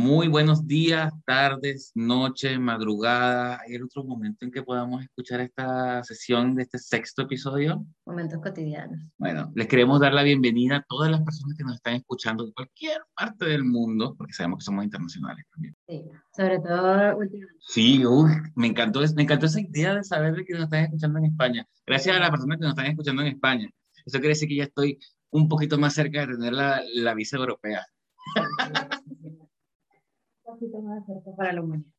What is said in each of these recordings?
Muy buenos días, tardes, noches, madrugada. ¿Hay otro momento en que podamos escuchar esta sesión de este sexto episodio? Momentos cotidianos. Bueno, les queremos dar la bienvenida a todas las personas que nos están escuchando de cualquier parte del mundo, porque sabemos que somos internacionales también. Sí, sobre todo últimamente. Sí, uy, me encantó, me encantó esa idea de saber de que nos están escuchando en España. Gracias a las personas que nos están escuchando en España. Eso quiere decir que ya estoy un poquito más cerca de tener la, la visa europea. Poquito más para la humanidad.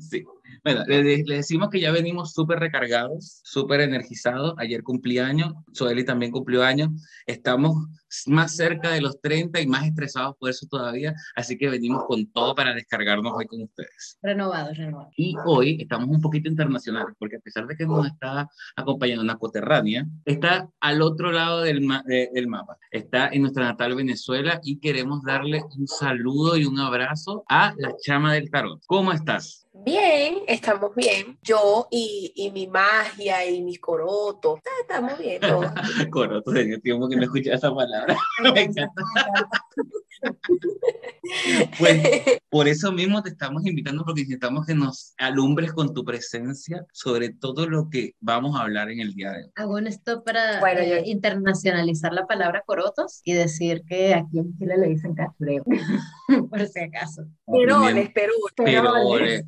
Sí. Bueno, le, le decimos que ya venimos súper recargados, súper energizados. Ayer cumplí años, Soeli también cumplió años. Estamos más cerca de los 30 y más estresados por eso todavía. Así que venimos con todo para descargarnos hoy con ustedes. Renovados, renovados. Y hoy estamos un poquito internacionales, porque a pesar de que nos está acompañando una coterránea, está al otro lado del, ma- de- del mapa. Está en nuestra natal Venezuela y queremos darle un saludo y un abrazo a la chama del tarot. ¿Cómo estás? Bien, estamos bien. Yo y, y mi magia y mis corotos. Estamos bien. todos. Coroto, tenía tiempo que no escuchaba esa palabra. Me encanta. Pues por eso mismo te estamos invitando porque necesitamos que nos alumbres con tu presencia sobre todo lo que vamos a hablar en el día de hoy. Hago un stop para Bueno, eh, yo- internacionalizar la palabra corotos y decir que aquí en Chile le dicen cachureo, por si acaso. Perones, perones. Pero, Perones. eh,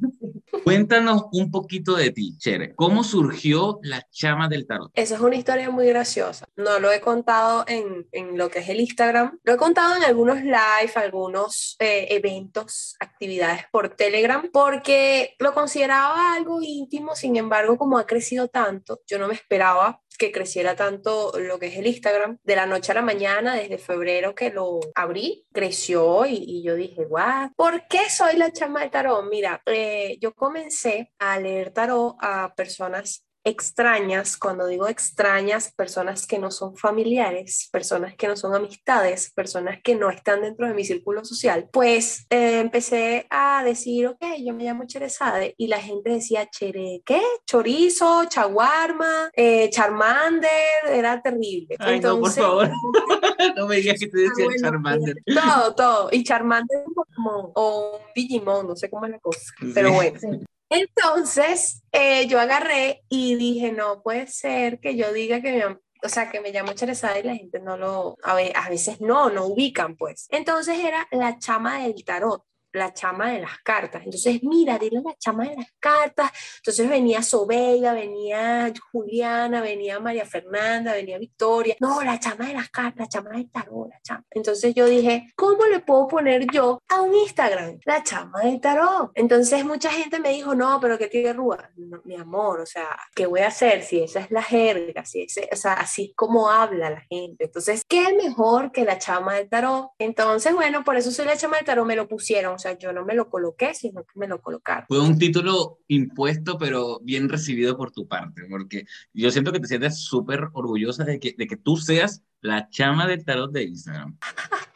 cuéntanos un poquito de ti, Chere. ¿Cómo surgió la chama del tarot? Esa es una historia muy graciosa. No lo he contado en, en lo que es el Instagram. Lo he contado en algunos live, algunos eh, eventos, actividades por Telegram, porque lo consideraba algo íntimo. Sin embargo, como ha crecido tanto, yo no me esperaba que creciera tanto lo que es el Instagram. De la noche a la mañana, desde febrero que lo abrí, creció y, y yo dije, guau, ¿por qué soy la chama de tarot? Mira, eh, yo comencé a leer tarot a personas extrañas, cuando digo extrañas, personas que no son familiares, personas que no son amistades, personas que no están dentro de mi círculo social, pues eh, empecé a decir, ok, yo me llamo Cherezade y la gente decía, Chere, ¿qué? Chorizo, chaguarma, eh, Charmander, era terrible. Ay, no, por Entonces, favor. no me digas que te decía Ah, bueno, Charmander. todo, todo. Y Charmander Pokémon o un Digimon, no sé cómo es la cosa. Pero bueno. Sí. Entonces, eh, yo agarré y dije, no puede ser que yo diga que me, o sea, que me llamo Cherezada y la gente no lo, a veces no, no ubican, pues. Entonces era la chama del tarot, la chama de las cartas. Entonces, mira, dile la chama de las cartas. Entonces venía Sobeida, venía Juliana, venía María Fernanda, venía Victoria. No, la chama de las cartas, la chama del tarot, la chama. Entonces yo dije, ¿cómo le puedo poner yo a un Instagram? La chama del tarot. Entonces mucha gente me dijo, no, pero que tiene rúa. No, mi amor, o sea, ¿qué voy a hacer si esa es la jerga? Si ese, o sea, así como habla la gente. Entonces, ¿qué mejor que la chama del tarot? Entonces, bueno, por eso soy la chama del tarot, me lo pusieron. O sea, yo no me lo coloqué, sino que me lo colocaron. Fue un título impuesto, pero bien recibido por tu parte, porque yo siento que te sientes súper orgullosa de que, de que tú seas la chama del tarot de Instagram.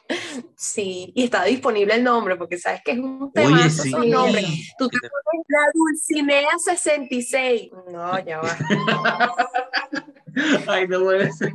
Sí, y está disponible el nombre, porque sabes que es un Oye, temazo sí. esos nombres. Tú te pones la Dulcinea 66. No, ya va. Ay, no puede ser.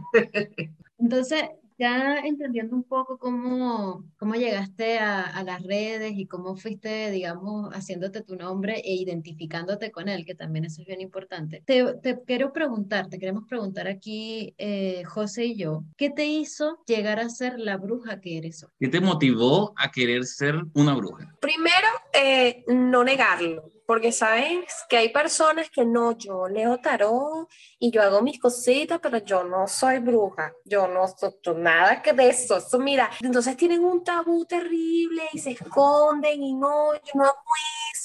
Entonces, ya entendiendo un poco cómo, cómo llegaste a, a las redes y cómo fuiste, digamos, haciéndote tu nombre e identificándote con él, que también eso es bien importante. Te, te quiero preguntar, te queremos preguntar aquí, eh, José y yo, ¿qué te hizo llegar a ser la bruja que eres hoy? ¿Qué te motivó a querer ser una bruja? Primero, eh, no negarlo, porque sabes que hay personas que no, yo leo tarot y yo hago mis cositas, pero yo no soy bruja, yo no soy nada que de eso, eso mira, entonces tienen un tabú terrible y se esconden y no, yo no hago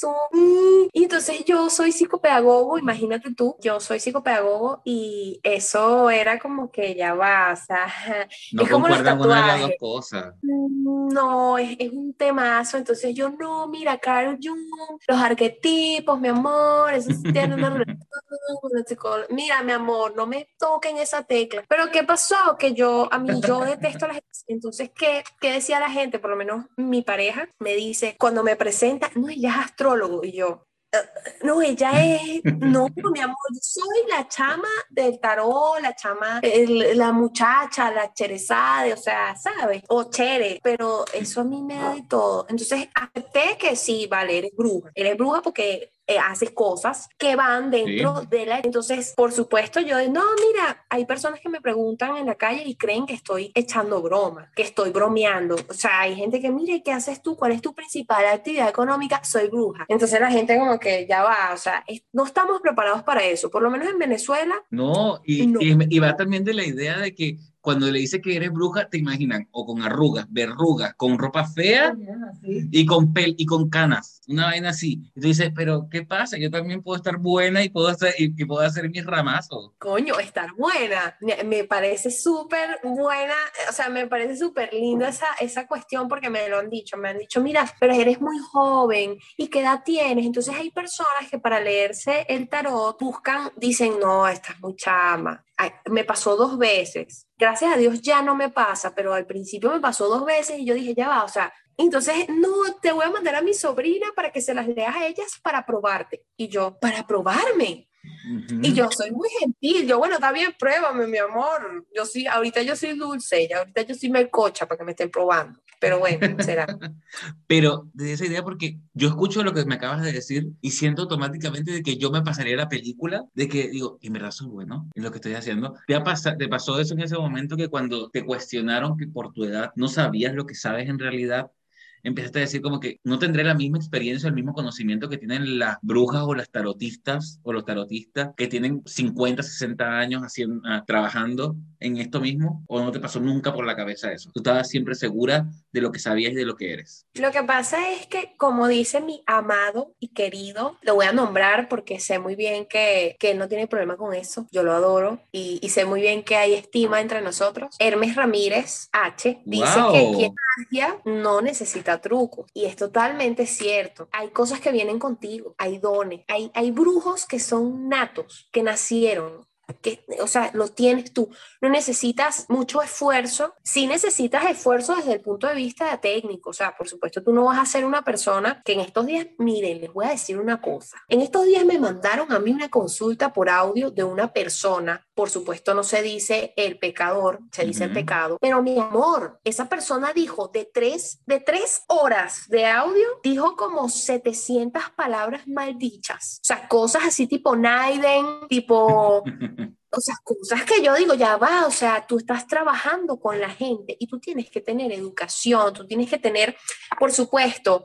eso. Mm. Y entonces yo soy psicopedagogo, imagínate tú, yo soy psicopedagogo y eso era como que ya va, o sea, No Es como los las dos tatuajes. cosas. no, es, es un temazo. Entonces yo, no, mira, Carl Jung, los arquetipos, mi amor, eso tiene una relación psicóloga. Mira, mi amor, no me toquen esa tecla. Pero ¿qué pasó? Que yo, a mí, yo detesto a la gente. Entonces, ¿qué, ¿qué decía la gente? Por lo menos mi pareja me dice, cuando me presenta, no, ella es astrólogo. Y yo, no, ella es, no, mi amor, soy la chama del tarot, la chama, la muchacha, la cherezade, o sea, ¿sabes? O chere, pero eso a mí me da de todo. Entonces, acepté que sí, vale, eres bruja. Eres bruja porque eh, haces cosas que van dentro de la... Entonces, por supuesto, yo no, mira, hay personas que me preguntan en la calle y creen que estoy echando broma, que estoy bromeando. O sea, hay gente que, mire, ¿qué haces tú? ¿Cuál es tu principal actividad económica? Soy bruja. Entonces la gente como que ya va, o sea, no estamos preparados para eso, por lo menos en Venezuela. No, y, y va también de la idea de que cuando le dice que eres bruja, te imaginan o con arrugas, verrugas, con ropa fea y con pel y con canas, una vaina así. Y tú dices, pero ¿qué pasa? Yo también puedo estar buena y puedo hacer, y, puedo hacer mis ramazos. Coño, estar buena. Me parece súper buena, o sea, me parece súper linda esa, esa cuestión porque me lo han dicho. Me han dicho, mira, pero eres muy joven y qué edad tienes. Entonces hay personas que para leerse el tarot buscan, dicen, no, estás muy chama me pasó dos veces. Gracias a Dios ya no me pasa, pero al principio me pasó dos veces y yo dije, ya va, o sea, entonces, no, te voy a mandar a mi sobrina para que se las leas a ellas para probarte. Y yo, para probarme. Y yo soy muy gentil, yo, bueno, está bien, pruébame, mi amor. Yo sí, ahorita yo soy dulce, ya ahorita yo soy melcocha para que me estén probando. Pero bueno, será. Pero de esa idea, porque yo escucho lo que me acabas de decir y siento automáticamente de que yo me pasaría la película, de que digo, en verdad soy bueno en lo que estoy haciendo. ¿Te, ha ¿Te pasó eso en ese momento que cuando te cuestionaron que por tu edad no sabías lo que sabes en realidad? Empezaste a decir como que no tendré la misma experiencia, el mismo conocimiento que tienen las brujas o las tarotistas o los tarotistas que tienen 50, 60 años haciendo, ah, trabajando en esto mismo o no te pasó nunca por la cabeza eso. Tú estabas siempre segura de lo que sabías y de lo que eres. Lo que pasa es que, como dice mi amado y querido, lo voy a nombrar porque sé muy bien que, que él no tiene problema con eso, yo lo adoro y, y, sé muy bien que hay estima entre nosotros. Hermes Ramírez H dice que quien magia no necesita truco. Y es totalmente cierto. Hay cosas que vienen contigo, hay dones, hay, hay brujos que son natos, que nacieron, que, o sea, lo tienes tú. No necesitas mucho esfuerzo. Sí necesitas esfuerzo desde el punto de vista técnico. O sea, por supuesto, tú no vas a ser una persona que en estos días, miren, les voy a decir una cosa. En estos días me mandaron a mí una consulta por audio de una persona. Por supuesto, no se dice el pecador, se dice el pecado. Pero mi amor, esa persona dijo de tres, de tres horas de audio, dijo como 700 palabras maldichas. O sea, cosas así tipo Naiden, tipo o sea, cosas que yo digo, ya va, o sea, tú estás trabajando con la gente y tú tienes que tener educación, tú tienes que tener, por supuesto,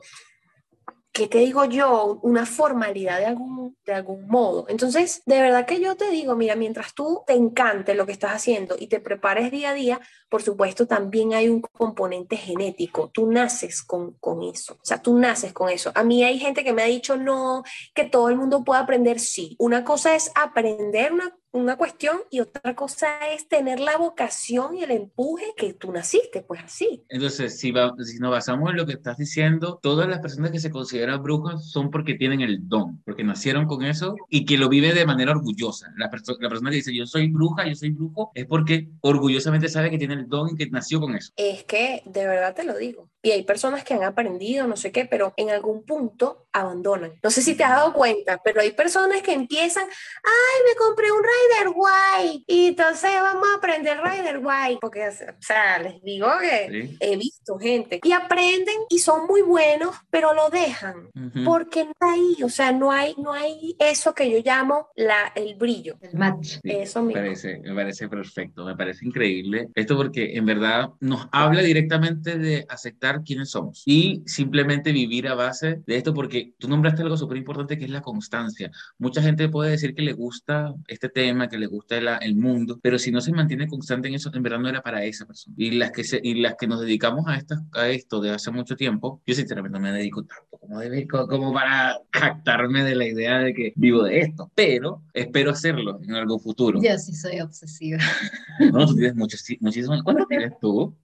¿qué te digo yo? Una formalidad de algún, de algún modo. Entonces, de verdad que yo te digo, mira, mientras tú te encante lo que estás haciendo y te prepares día a día, por supuesto, también hay un componente genético. Tú naces con, con eso. O sea, tú naces con eso. A mí hay gente que me ha dicho, no, que todo el mundo puede aprender. Sí. Una cosa es aprender una una cuestión y otra cosa es tener la vocación y el empuje que tú naciste, pues así. Entonces, si, si nos basamos en lo que estás diciendo, todas las personas que se consideran brujas son porque tienen el don, porque nacieron con eso y que lo vive de manera orgullosa. La, la persona que dice yo soy bruja, yo soy brujo, es porque orgullosamente sabe que tiene el don que nació con eso. Es que, de verdad te lo digo, y hay personas que han aprendido, no sé qué, pero en algún punto abandonan. No sé si te has dado cuenta, pero hay personas que empiezan, ay, me compré un Rider White y entonces vamos a aprender Rider White, porque, o sea, les digo que he visto gente y aprenden y son muy buenos, pero lo dejan porque no hay, o sea, no hay, no hay eso que yo llamo la, el brillo. El match. eso mismo. Me parece, me parece perfecto, me parece increíble. Esto porque en verdad nos habla directamente de aceptar quiénes somos y simplemente vivir a base de esto, porque tú nombraste algo súper importante que es la constancia. Mucha gente puede decir que le gusta este tema, que le gusta el, el mundo, pero si no se mantiene constante en eso, en verdad no era para esa persona. Y las que, se, y las que nos dedicamos a, esta, a esto de hace mucho tiempo, yo sinceramente no me dedico tanto como, debe, como para jactarme de la idea de que vivo de esto, pero espero hacerlo en algún futuro. Yo sí soy obsesiva. No, tú tienes muchísimo. ¿Cuánto tienes tú?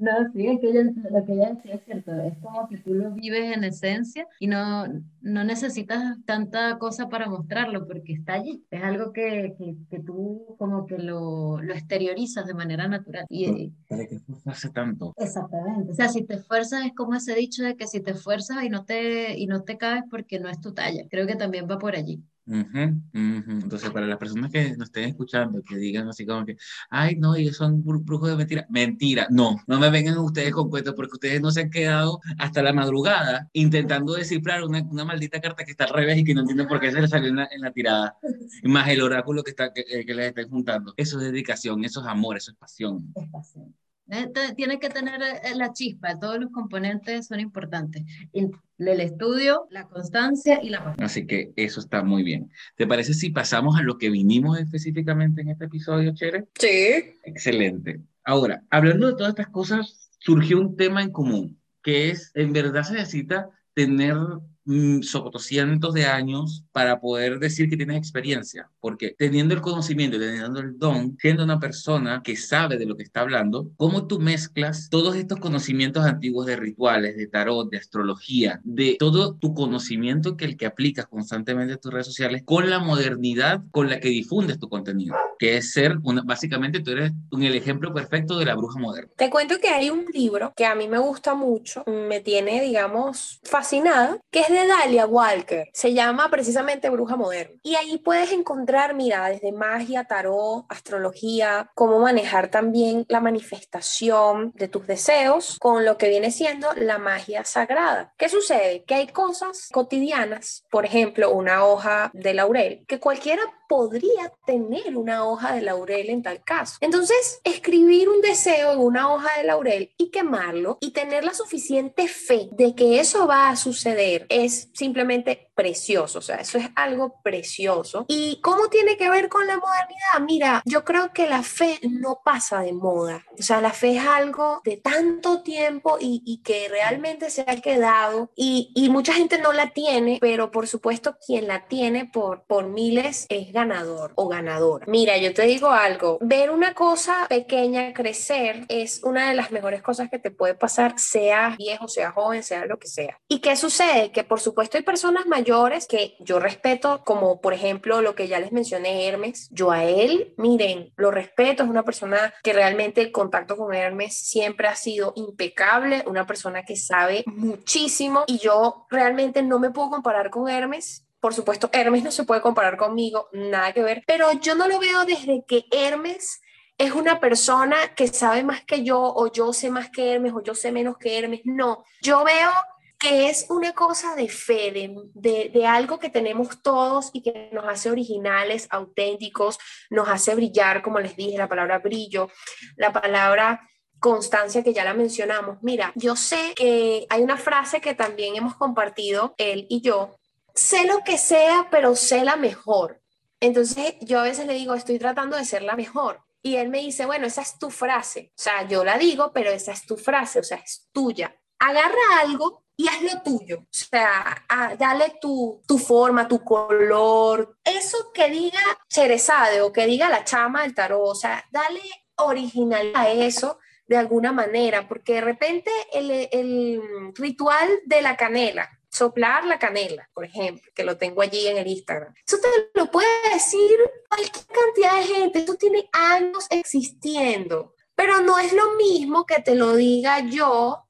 No, sí, es que lo que ella decía es cierto, es como que tú lo vives en esencia y no, no necesitas tanta cosa para mostrarlo porque está allí, es algo que, que, que tú como que lo, lo, exteriorizas de manera natural. Y, ¿Para qué esforzarse tanto? Exactamente, o sea, si te esfuerzas es como ese dicho de que si te esfuerzas y no te, y no te caes porque no es tu talla, creo que también va por allí. Entonces, para las personas que nos estén escuchando, que digan así como que, ay, no, ellos son brujos de mentira. Mentira, no, no me vengan ustedes con cuentos porque ustedes no se han quedado hasta la madrugada intentando descifrar una, una maldita carta que está al revés y que no entienden por qué se le salió en la, en la tirada. Más el oráculo que, está, que, eh, que les estén juntando. Eso es dedicación, eso es amor, eso es pasión. Es pasión. Tiene que tener eh, la chispa, todos los componentes son importantes. El estudio, la constancia y la pasión. Así que eso está muy bien. ¿Te parece si pasamos a lo que vinimos específicamente en este episodio, Chere? Sí. Excelente. Ahora, hablando de todas estas cosas, surgió un tema en común, que es, en verdad se necesita tener Mm, cientos de años para poder decir que tienes experiencia, porque teniendo el conocimiento, teniendo el don, siendo una persona que sabe de lo que está hablando, ¿cómo tú mezclas todos estos conocimientos antiguos de rituales, de tarot, de astrología, de todo tu conocimiento que el que aplicas constantemente en tus redes sociales con la modernidad con la que difundes tu contenido? Que es ser, una, básicamente tú eres un, el ejemplo perfecto de la bruja moderna. Te cuento que hay un libro que a mí me gusta mucho, me tiene, digamos, fascinada, que es de Dalia Walker. Se llama precisamente Bruja Moderna. Y ahí puedes encontrar, mira, desde magia, tarot, astrología, cómo manejar también la manifestación de tus deseos con lo que viene siendo la magia sagrada. ¿Qué sucede? Que hay cosas cotidianas, por ejemplo, una hoja de laurel, que cualquiera podría tener una hoja de laurel en tal caso. Entonces, escribir un deseo en una hoja de laurel y quemarlo y tener la suficiente fe de que eso va a suceder es simplemente precioso, o sea, eso es algo precioso. ¿Y cómo tiene que ver con la modernidad? Mira, yo creo que la fe no pasa de moda, o sea, la fe es algo de tanto tiempo y, y que realmente se ha quedado y, y, mucha gente no la tiene, pero por supuesto quien la tiene por, por miles es ganador o ganador. Mira, yo te digo algo, ver una cosa pequeña crecer es una de las mejores cosas que te puede pasar, sea viejo, sea joven, sea lo que sea. ¿Y qué sucede? Que por supuesto hay personas mayores que yo respeto, como por ejemplo lo que ya les mencioné, Hermes. Yo a él, miren, lo respeto, es una persona que realmente el contacto con Hermes siempre ha sido impecable, una persona que sabe muchísimo y yo realmente no me puedo comparar con Hermes por supuesto, Hermes no se puede comparar conmigo, nada que ver, pero yo no lo veo desde que Hermes es una persona que sabe más que yo o yo sé más que Hermes o yo sé menos que Hermes. No, yo veo que es una cosa de fe, de, de, algo que tenemos todos y que nos hace originales, auténticos, nos hace brillar, como les dije, la palabra brillo, la palabra constancia que ya la mencionamos. Mira, yo sé que hay una frase que también hemos compartido, él y yo, sé lo que sea, pero sé la mejor. Entonces yo a veces le digo, estoy tratando de ser la mejor. Y él me dice, bueno, esa es tu frase. O sea, yo la digo, pero esa es tu frase, o sea, es tuya. Agarra algo y haz lo tuyo. O sea, dale tu, tu, forma, tu color. Eso que diga Cherezade o que diga la chama del tarot, o sea, dale original a eso de alguna manera, porque de repente el, el ritual de la canela, soplar la canela, por ejemplo, que lo tengo allí en el Instagram. Eso te lo puede decir cualquier cantidad de gente, eso tiene años existiendo, pero no es lo mismo que te lo diga yo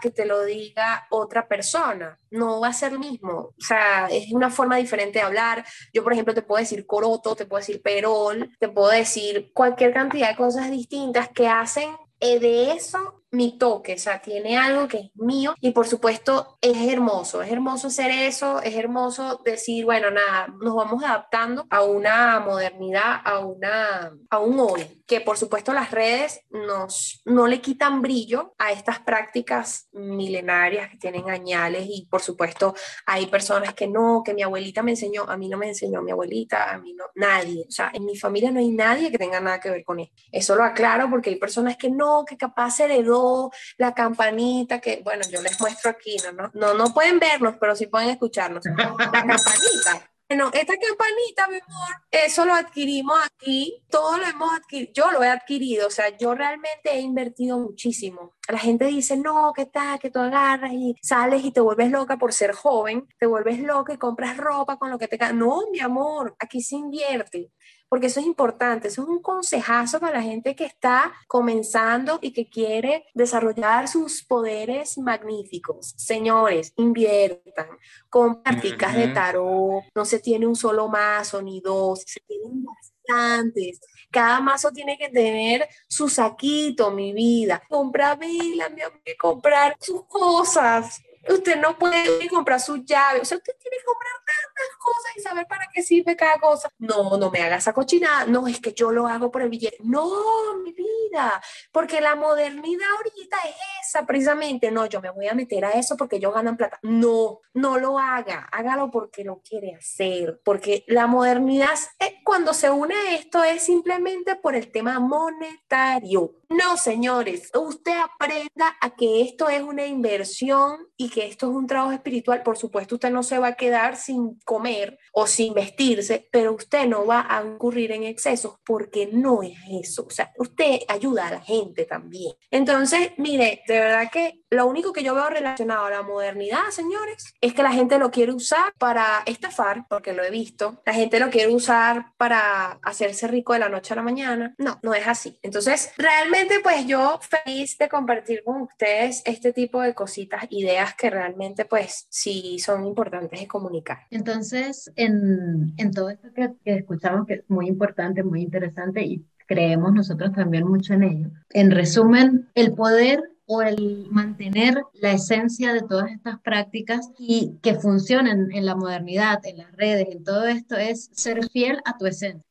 que te lo diga otra persona. No va a ser lo mismo. O sea, es una forma diferente de hablar. Yo, por ejemplo, te puedo decir coroto, te puedo decir perol, te puedo decir cualquier cantidad de cosas distintas que hacen eh, de eso mi toque, o sea, tiene algo que es mío y por supuesto es hermoso, es hermoso hacer eso, es hermoso decir, bueno, nada, nos vamos adaptando a una modernidad, a, una, a un hoy, que por supuesto las redes nos, no le quitan brillo a estas prácticas milenarias que tienen añales y por supuesto hay personas que no, que mi abuelita me enseñó, a mí no me enseñó mi abuelita, a mí no, nadie, o sea, en mi familia no hay nadie que tenga nada que ver con esto. Eso lo aclaro porque hay personas que no, que capaz heredó la campanita, que bueno, yo les muestro aquí, ¿no? No, no, pueden vernos, pero sí pueden escucharnos. La campanita. Bueno, esta campanita, mi amor, eso lo adquirimos aquí, todo lo hemos adquirido, yo lo he adquirido, o sea, yo realmente he invertido muchísimo. La gente dice, no, ¿qué tal? Que tú agarras y sales y te vuelves loca por ser joven, te vuelves loca y compras ropa con lo que te... No, mi amor, aquí se invierte porque eso es importante, eso es un consejazo para la gente que está comenzando y que quiere desarrollar sus poderes magníficos. Señores, inviertan, con prácticas de tarot, no se tiene un solo mazo ni dos, se tienen bastantes. Cada mazo tiene que tener su saquito, mi vida. Comprar vela, mi amor, comprar sus cosas. Usted no puede comprar sus llaves. O sea, usted tiene que comprar tantas cosas y saber para qué sirve cada cosa. No, no me haga esa cochinada. No, es que yo lo hago por el billete. No, mi vida. Porque la modernidad ahorita es esa precisamente. No, yo me voy a meter a eso porque ellos ganan plata. No, no lo haga. Hágalo porque lo quiere hacer. Porque la modernidad, cuando se une a esto, es simplemente por el tema monetario. No, señores, usted aprenda a que esto es una inversión que esto es un trabajo espiritual. Por supuesto, usted no se va a quedar sin comer o sin vestirse, pero usted no va a incurrir en excesos porque no es eso. O sea, usted ayuda a la gente también. Entonces, mire, de verdad que lo único que yo veo relacionado a la modernidad, señores, es que la gente lo quiere usar para estafar, porque lo he visto. La gente lo quiere usar para hacerse rico de la noche a la mañana. No, no es así. Entonces, realmente, pues yo feliz de compartir con ustedes este tipo de cositas, ideas que realmente, pues, sí son importantes de comunicar. Entonces, en, en todo esto que, que escuchamos, que es muy importante, muy interesante y creemos nosotros también mucho en ello. En resumen, el poder o el mantener la esencia de todas estas prácticas y que funcionen en la modernidad, en las redes, en todo esto, es ser fiel a tu esencia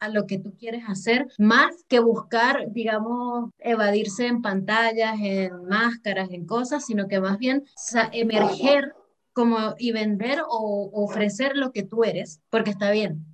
a lo que tú quieres hacer, más que buscar, digamos, evadirse en pantallas, en máscaras, en cosas, sino que más bien emerger como y vender o ofrecer lo que tú eres, porque está bien,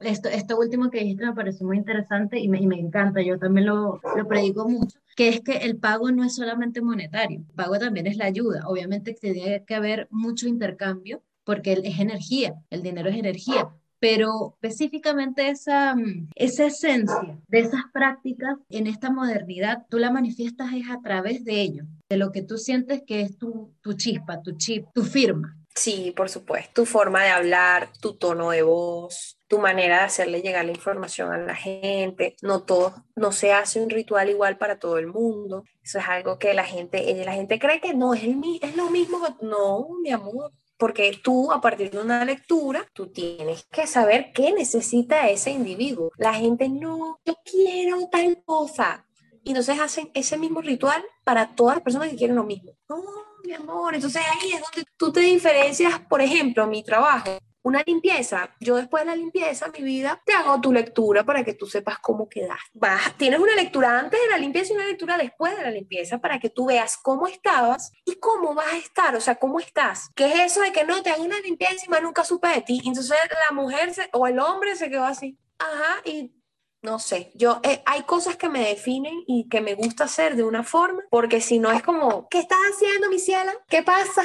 esto, esto último que dijiste me pareció muy interesante y me, y me encanta, yo también lo, lo predico mucho, que es que el pago no es solamente monetario, el pago también es la ayuda. Obviamente tiene que haber mucho intercambio porque es energía, el dinero es energía, pero específicamente esa, esa esencia de esas prácticas en esta modernidad, tú la manifiestas es a través de ello, de lo que tú sientes que es tu, tu chispa, tu chip, tu firma. Sí, por supuesto. Tu forma de hablar, tu tono de voz, tu manera de hacerle llegar la información a la gente. No todo, no se hace un ritual igual para todo el mundo. Eso es algo que la gente, eh, la gente cree que no es, el, es lo mismo. No, mi amor. Porque tú, a partir de una lectura, tú tienes que saber qué necesita ese individuo. La gente no, yo quiero tal cosa. Y entonces hacen ese mismo ritual para todas las personas que quieren lo mismo. No, mi amor. Entonces ahí es donde tú te diferencias, por ejemplo, mi trabajo. Una limpieza, yo después de la limpieza, mi vida, te hago tu lectura para que tú sepas cómo quedas. Vas, tienes una lectura antes de la limpieza y una lectura después de la limpieza para que tú veas cómo estabas y cómo vas a estar, o sea, cómo estás. ¿Qué es eso de que no te hago una limpieza y más nunca supe de ti? Entonces la mujer o el hombre se quedó así. Ajá, y no sé, yo eh, hay cosas que me definen y que me gusta hacer de una forma, porque si no es como, ¿qué estás haciendo, mi ciela? ¿Qué pasa?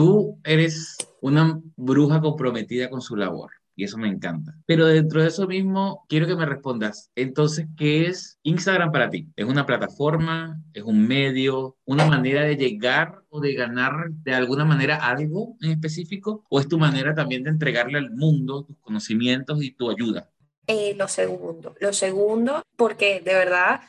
Tú eres una bruja comprometida con su labor y eso me encanta. Pero dentro de eso mismo, quiero que me respondas, entonces, ¿qué es Instagram para ti? ¿Es una plataforma? ¿Es un medio? ¿Una manera de llegar o de ganar de alguna manera algo en específico? ¿O es tu manera también de entregarle al mundo tus conocimientos y tu ayuda? Eh, lo segundo, lo segundo, porque de verdad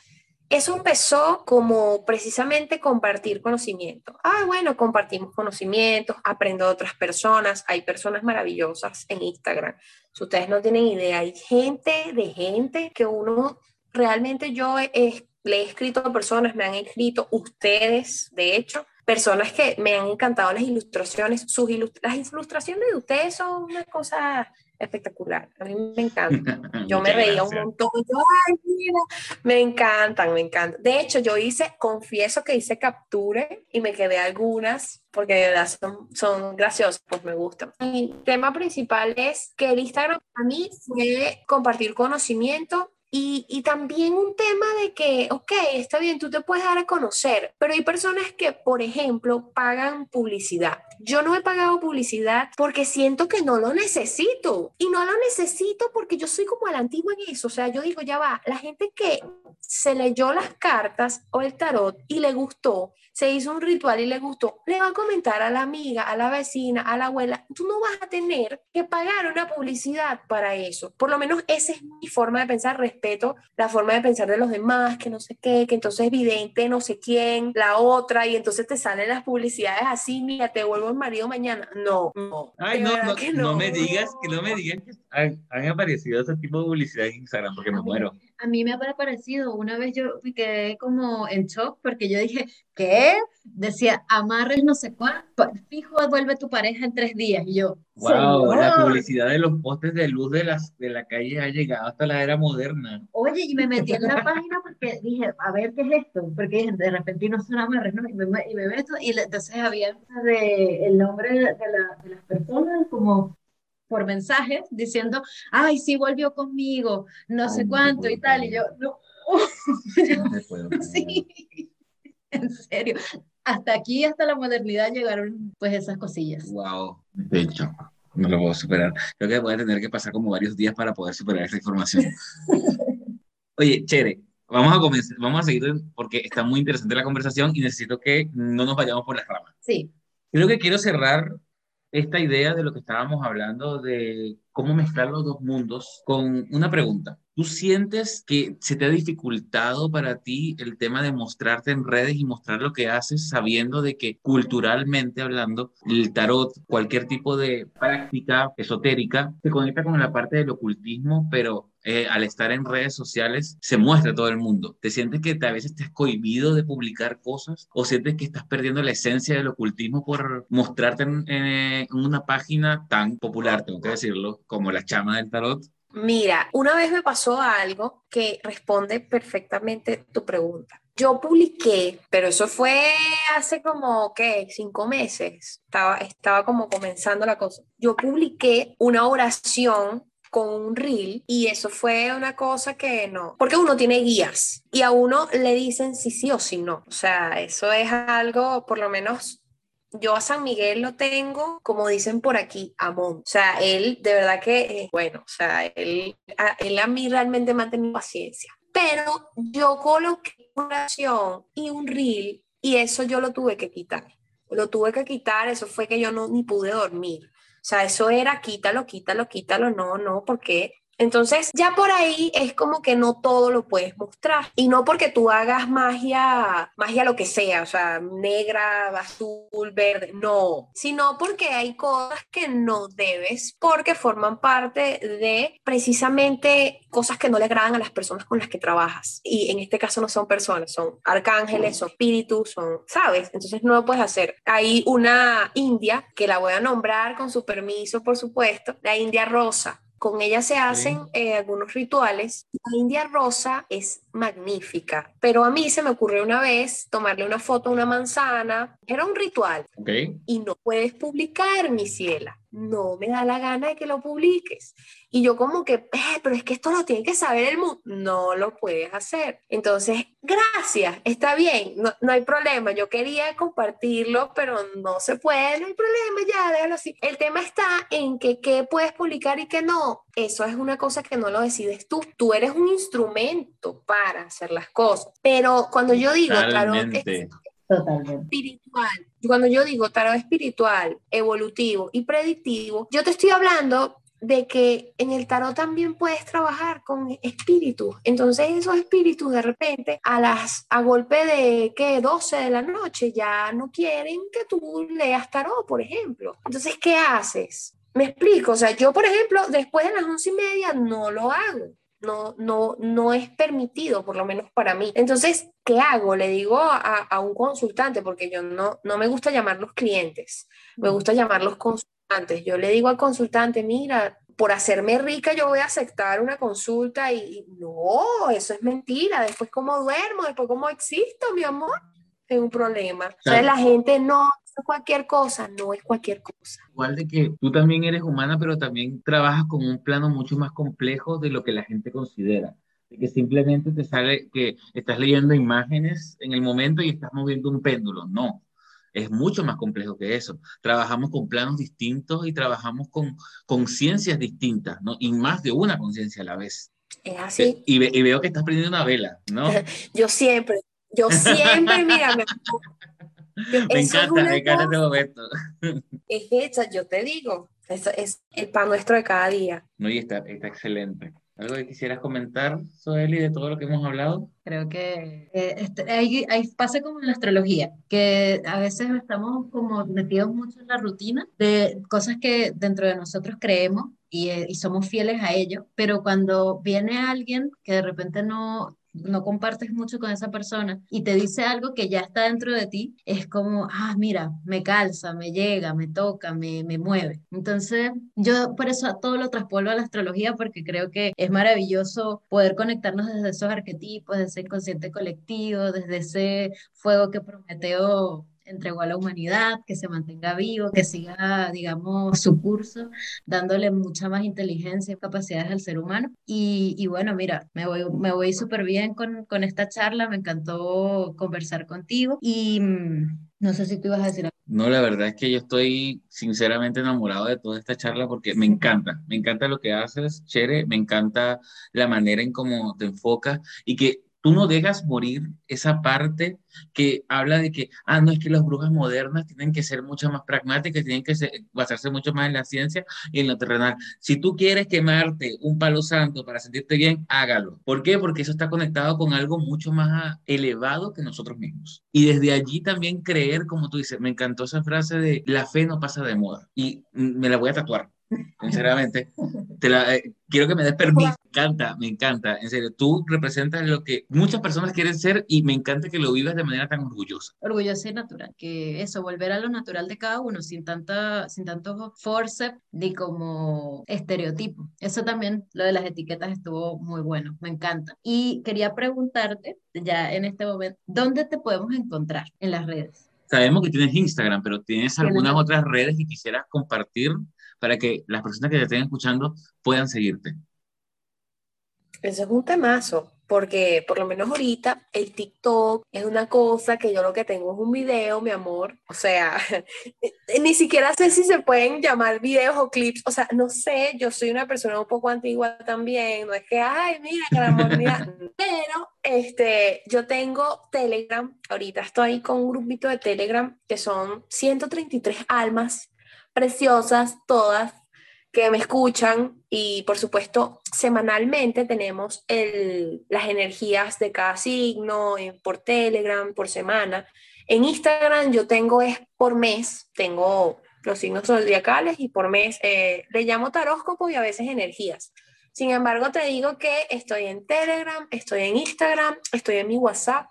eso empezó como precisamente compartir conocimiento. Ah, bueno, compartimos conocimientos, aprendo de otras personas. Hay personas maravillosas en Instagram. Si ustedes no tienen idea, hay gente de gente que uno realmente yo le he escrito a personas, me han escrito ustedes, de hecho, personas que me han encantado las ilustraciones. Sus las ilustraciones de ustedes son una cosa espectacular. A mí me encanta. Yo me reía un montón. Ay, mira, me encantan, me encantan. De hecho, yo hice, confieso que hice capture y me quedé algunas porque de verdad son, son graciosas, pues me gustan. Mi tema principal es que el Instagram para mí fue compartir conocimiento Y, y, también un tema de que, ok, está bien, tú te puedes dar a conocer, pero hay personas que, por ejemplo, pagan publicidad. Yo no he pagado publicidad porque siento que no lo necesito. Y no lo necesito porque yo soy como a la antigua en eso. O sea, yo digo, ya va, la gente que se leyó las cartas o el tarot y le gustó, se hizo un ritual y le gustó, le va a comentar a la amiga, a la vecina, a la abuela, tú no vas a tener que pagar una publicidad para eso. Por lo menos esa es mi forma de pensar, respeto la forma de pensar de los demás, que no sé qué, que entonces es evidente no sé quién, la otra, y entonces te salen las publicidades así, mira, te vuelvo el marido mañana. No, no. Ay, no, no, no, me digas, que no me digan que han, han aparecido ese tipo de publicidad en Instagram, porque me muero a mí me ha parecido, una vez yo me quedé como en shock porque yo dije, ¿qué? Decía, amarres no sé cuánto, fijo, vuelve tu pareja en tres días. Y yo, wow, la publicidad de los postes de luz de, las, de la calle ha llegado hasta la era moderna. Oye, y me metí en la página porque dije, a ver, ¿qué es esto? Porque de repente no son amarres, ¿no? Y me, y me meto, y entonces había de, el nombre de, la, de las personas como por mensajes diciendo, ay, sí volvió conmigo, no sé cuánto y tal, y yo, no, sí, en serio, hasta aquí, hasta la modernidad llegaron pues esas cosillas. Wow, de hecho, no lo puedo superar. Creo que voy a tener que pasar como varios días para poder superar esta información. Oye, Chere, vamos a comenzar, vamos a seguir porque está muy interesante la conversación y necesito que no nos vayamos por las ramas. Sí. Creo que quiero cerrar esta idea de lo que estábamos hablando de cómo mezclar los dos mundos con una pregunta. ¿Tú sientes que se te ha dificultado para ti el tema de mostrarte en redes y mostrar lo que haces sabiendo de que culturalmente hablando el tarot, cualquier tipo de práctica esotérica, se conecta con la parte del ocultismo, pero eh, al estar en redes sociales se muestra a todo el mundo. ¿Te sientes que a veces has cohibido de publicar cosas o sientes que estás perdiendo la esencia del ocultismo por mostrarte en, en una página tan popular, tengo que decirlo, como la chama del tarot? Mira, una vez me pasó algo que responde perfectamente tu pregunta. Yo publiqué, pero eso fue hace como, ¿qué? Cinco meses. Estaba, estaba como comenzando la cosa. Yo publiqué una oración con un reel y eso fue una cosa que no, porque uno tiene guías y a uno le dicen si sí o si no. O sea, eso es algo, por lo menos yo a San Miguel lo tengo, como dicen por aquí, amón. O sea, él de verdad que, bueno, o sea, él a, él a mí realmente me paciencia. Pero yo coloqué una oración y un reel y eso yo lo tuve que quitar. Lo tuve que quitar, eso fue que yo no ni pude dormir. Sea, eso era quítalo, quítalo, quítalo, no, no, porque entonces, ya por ahí es como que no todo lo puedes mostrar. Y no porque tú hagas magia, magia lo que sea, o sea, negra, azul, verde, no. Sino porque hay cosas que no debes, porque forman parte de precisamente cosas que no le agradan a las personas con las que trabajas. Y en este caso no son personas, son arcángeles, son espíritus, son, ¿sabes? Entonces no lo puedes hacer. Hay una india que la voy a nombrar con su permiso, por supuesto, la india rosa con ella se hacen eh, algunos rituales. La India Rosa es magnífica, pero a mí se me ocurrió una vez tomarle una foto a una manzana. Era un ritual. Y no puedes publicar, mi ciela no me da la gana de que lo publiques. Y yo como que, eh, pero es que esto lo tiene que saber el mundo. No lo puedes hacer. Entonces, gracias, está bien, no, no, hay problema. Yo quería compartirlo, pero no se puede, no hay problema, ya, déjalo así. El tema está en que qué puedes publicar y qué no. Eso es una cosa que no lo decides tú. Tú eres un instrumento para hacer las cosas. Pero cuando yo digo, claro, Totalmente. Espiritual. Cuando yo digo tarot espiritual, evolutivo y predictivo, yo te estoy hablando de que en el tarot también puedes trabajar con espíritus. Entonces esos espíritus de repente a las a golpe de que 12 de la noche ya no quieren que tú leas tarot, por ejemplo. Entonces, ¿qué haces? Me explico, o sea, yo por ejemplo, después de las once y media no lo hago no, no, no es permitido, por lo menos para mí. Entonces, ¿qué hago? Le digo a, un consultante, porque yo no, no me gusta llamarlos clientes, me gusta llamarlos consultantes. Yo le digo al consultante, mira, por hacerme rica yo voy a aceptar una consulta y, no, eso es mentira. Después, ¿cómo duermo? Después, ¿cómo existo, mi amor? Es un problema. Entonces, la gente no, cualquier cosa, no es cualquier cosa. Igual de que tú también eres humana, pero también trabajas con un plano mucho más complejo de lo que la gente considera. que simplemente te sale que estás leyendo imágenes en el momento y estás moviendo un péndulo. No, es mucho más complejo que eso. Trabajamos con planos distintos y trabajamos con conciencias distintas, ¿no? Y más de una conciencia a la vez. Es así. Y, veo que estás prendiendo una vela, ¿no? Yo siempre, yo siempre, mira, me, me encanta, me encanta este momento. Es esa, yo te digo, eso es el pan nuestro de cada día. No, y está, está excelente. ¿Algo que quisieras comentar, Soeli, de todo lo que hemos hablado? Creo que eh, este, hay, pasa como en la astrología, que a veces estamos como metidos mucho en la rutina de cosas que dentro de nosotros creemos y, eh, y somos fieles a ello, pero cuando viene alguien que de repente no, no compartes mucho con esa persona y te dice algo que ya está dentro de ti, es como, ah, mira, me calza, me llega, me toca, me, me mueve. Entonces, yo por eso todo lo traspolo a la astrología porque creo que es maravilloso poder conectarnos desde esos arquetipos, desde ese inconsciente colectivo, desde ese fuego que Prometeo entregó a la humanidad, que se mantenga vivo, que siga, digamos, su curso, dándole mucha más inteligencia y capacidades al ser humano. Y, y bueno, mira, me voy, me voy súper bien con, con esta charla, me encantó conversar contigo y mm, no sé si tú ibas a decir algo. No, la verdad es que yo estoy sinceramente enamorado de toda esta charla porque me encanta, me encanta lo que haces, Chere, me encanta la manera en cómo te enfocas y que tú no dejas morir esa parte que habla de que, ah, no, es que las brujas modernas tienen que ser mucho más pragmáticas, tienen que basarse mucho más en la ciencia y en lo terrenal. Si tú quieres quemarte un palo santo para sentirte bien, hágalo. ¿Por qué? Porque eso está conectado con algo mucho más elevado que nosotros mismos. Y desde allí también creer, como tú dices, me encantó esa frase de la fe no pasa de moda. Y me la voy a tatuar sinceramente. Te la, eh, quiero que me des permiso. Me encanta, me encanta. En serio, tú representas lo que muchas personas quieren ser y me encanta que lo vivas de manera tan orgullosa. Orgullosa y natural. Que eso, volver a lo natural de cada uno, sin, tanta, sin tanto force ni como estereotipo. Eso también, lo de las etiquetas estuvo muy bueno. Me encanta. Y quería preguntarte, ya en este momento, ¿dónde te podemos encontrar en las redes? Sabemos que tienes Instagram, pero ¿tienes algunas otras redes que quisieras compartir para que las personas que te estén escuchando puedan seguirte? Eso es un temazo, porque por lo menos ahorita el TikTok es una cosa que yo lo que tengo es un video, mi amor. O sea, ni siquiera sé si se pueden llamar videos o clips. O sea, no sé, yo soy una persona un poco antigua también. No es que, ay, mira, que mira. Pero este, yo tengo Telegram. Ahorita estoy con un grupito de Telegram que son 133 almas preciosas todas que me escuchan y por supuesto semanalmente tenemos el, las energías de cada signo por Telegram, por semana. En Instagram yo tengo es por mes, tengo los signos zodiacales y por mes eh, le llamo taróscopo y a veces energías. Sin embargo, te digo que estoy en Telegram, estoy en Instagram, estoy en mi WhatsApp,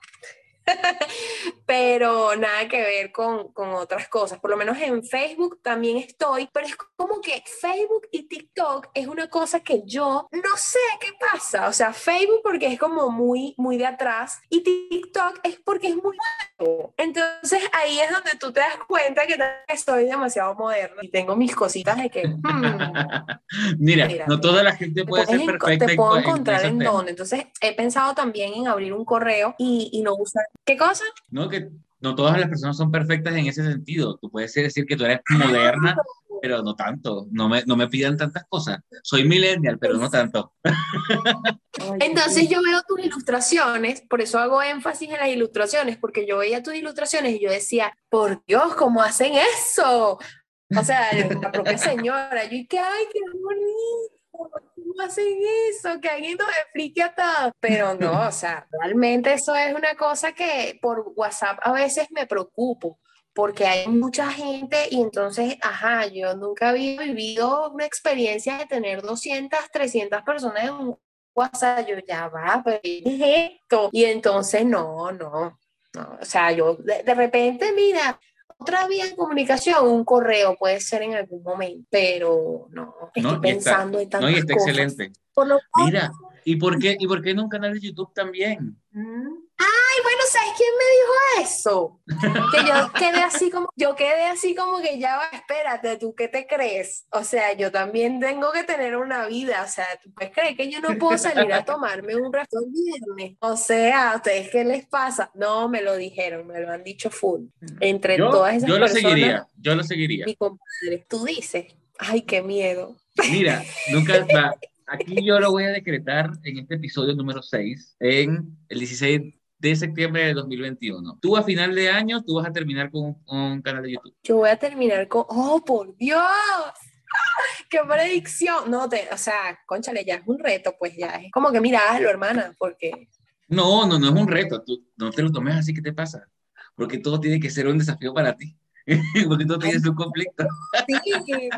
pero nada que ver con, con, otras cosas. Por lo menos en Facebook también estoy, pero es como que Facebook y TikTok es una cosa que yo no sé qué pasa. O sea, Facebook porque es como muy, muy de atrás y TikTok es porque es muy nuevo. Entonces ahí es donde tú te das cuenta que soy demasiado moderno y tengo mis cositas de que... Hmm, mira, no toda la gente puede ser perfecta. Te puedo encontrar en, en donde. Entonces he pensado también en abrir un correo y, y no usar ¿Qué cosa? No, que no todas las personas son perfectas en ese sentido. Tú puedes decir que tú eres moderna, pero no tanto. No me, no me pidan tantas cosas. Soy millennial, pero no tanto. Entonces yo veo tus ilustraciones, por eso hago énfasis en las ilustraciones, porque yo veía tus ilustraciones y yo decía, por Dios, ¿cómo hacen eso? O sea, la propia señora, yo y que, ay, qué bonito hacen eso? Que alguien nos explique a todo. Pero no, o sea, realmente eso es una cosa que por WhatsApp a veces me preocupo porque hay mucha gente y entonces, ajá, yo nunca había vivido una experiencia de tener 200, 300 personas en un WhatsApp, yo ya va, pero es esto? Y entonces, no, no, no, o sea, yo de, de repente, mira, otra vía de comunicación, un correo puede ser en algún momento, pero no, estoy pensando en tantas No, y está excelente. Mira, ¿y por, qué, ¿y por qué en un canal de YouTube también? Mm. Ay, bueno, ¿sabes quién me dijo eso? Que yo quedé así como, yo quedé así como que ya va, espérate, ¿tú qué te crees? O sea, yo también tengo que tener una vida, o sea, ¿tú puedes creer que yo no puedo salir a tomarme un rastro viernes? O sea, ¿a ustedes qué les pasa? No, me lo dijeron, me lo han dicho full. Entre todas esas yo lo personas, seguiría, yo lo seguiría. mi compadre, tú dices, ay, qué miedo. Mira, nunca va. Aquí yo lo voy a decretar en este episodio número 6, en el 16 de septiembre de 2021. Tú a final de año, tú vas a terminar con un, un canal de YouTube. Yo voy a terminar con, oh, por Dios. ¡Qué predicción! No, te, o sea, conchale, ya es un reto, pues ya es como que mira, hazlo, hermana, porque No, no, no es un reto. Tú no te lo tomes así, ¿qué te pasa? Porque todo tiene que ser un desafío para ti. Porque todo tiene su conflicto. sí,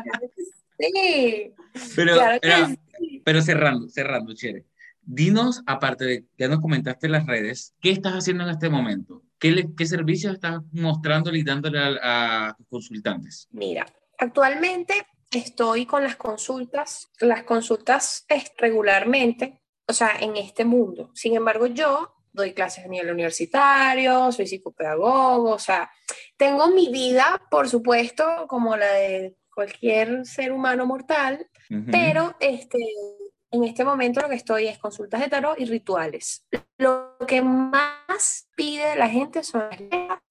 sí. Pero, Claro que era- sí. pero cerrando, cerrando, Chere. Dinos, aparte de, ya nos comentaste en las redes, ¿qué estás haciendo en este momento? ¿Qué, le- qué servicios estás mostrándole y dándole a, a tus consultantes? Mira, actualmente estoy con las consultas, las consultas es regularmente, o sea, en este mundo. Sin embargo, yo doy clases a nivel universitario, soy psicopedagogo, o sea, tengo mi vida, por supuesto, como la de cualquier ser humano mortal, pero este, en este momento lo que estoy es consultas de tarot y rituales. Lo que más pide la gente son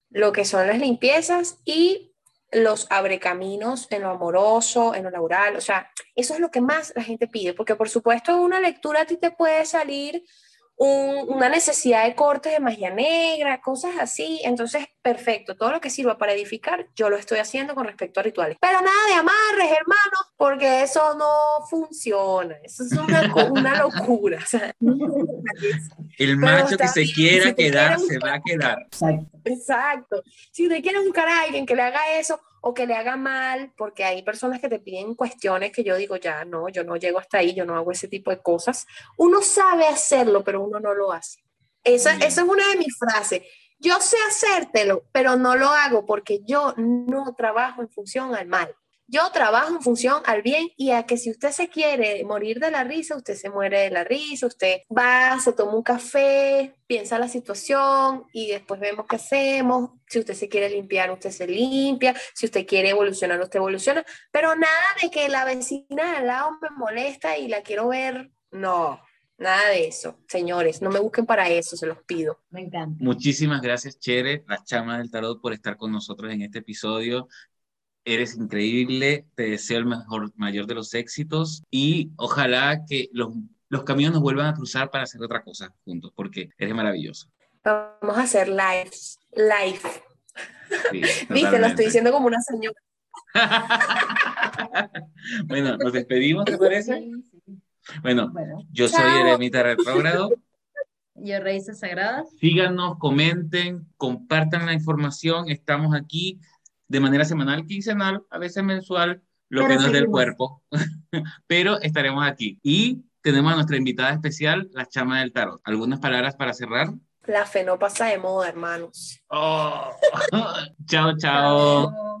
lo que son las limpiezas y los abrecaminos en lo amoroso, en lo laboral, o sea, eso es lo que más la gente pide, porque por supuesto una lectura a ti te puede salir un- una necesidad de cortes de magia negra, cosas así. Entonces, perfecto, todo lo que sirva para edificar, yo lo estoy haciendo con respecto a rituales. Pero nada de amarres, hermano, porque eso no funciona. Eso es una, una locura. O sea, El macho que se bien, quiera si te quedar, se va a quedar. Exacto. Exacto. Si usted quiere buscar a alguien que le haga eso o que le haga mal, porque hay personas que te piden cuestiones que yo digo, ya no, yo no llego hasta ahí, yo no hago ese tipo de cosas. Uno sabe hacerlo, pero uno no lo hace. Esa, esa es una de mis frases. Yo sé hacértelo, pero no lo hago porque yo no trabajo en función al mal. Yo trabajo en función al bien y a que si usted se quiere morir de la risa, usted se muere de la risa, usted va, se toma un café, piensa la situación y después vemos qué hacemos. Si usted se quiere limpiar, usted se limpia. Si usted quiere evolucionar, usted evoluciona. Pero nada de que la vecina de al lado me molesta y la quiero ver. No, nada de eso. Señores, no me busquen para eso, se los pido. Me encanta. Muchísimas gracias, Chere, la chama del tarot, por estar con nosotros en este episodio. Eres increíble, te deseo el mejor, mayor de los éxitos y ojalá que los, los caminos nos vuelvan a cruzar para hacer otra cosa juntos, porque eres maravilloso. Vamos a hacer lives. Live. Sí, Viste, lo estoy diciendo como una señora. bueno, nos despedimos, ¿te parece? Bueno, Bueno, yo soy Chao. Eremita Retrógrado. yo Raíces Sagradas. Síganos, comenten, compartan la información. Estamos aquí de manera semanal, quincenal, a veces mensual, lo Pero que nos dé el cuerpo. Pero estaremos aquí. Y tenemos a nuestra invitada especial, la chama del tarot. ¿Algunas palabras para cerrar? La fe no pasa de moda, hermanos. Oh. chao, chao. Chao.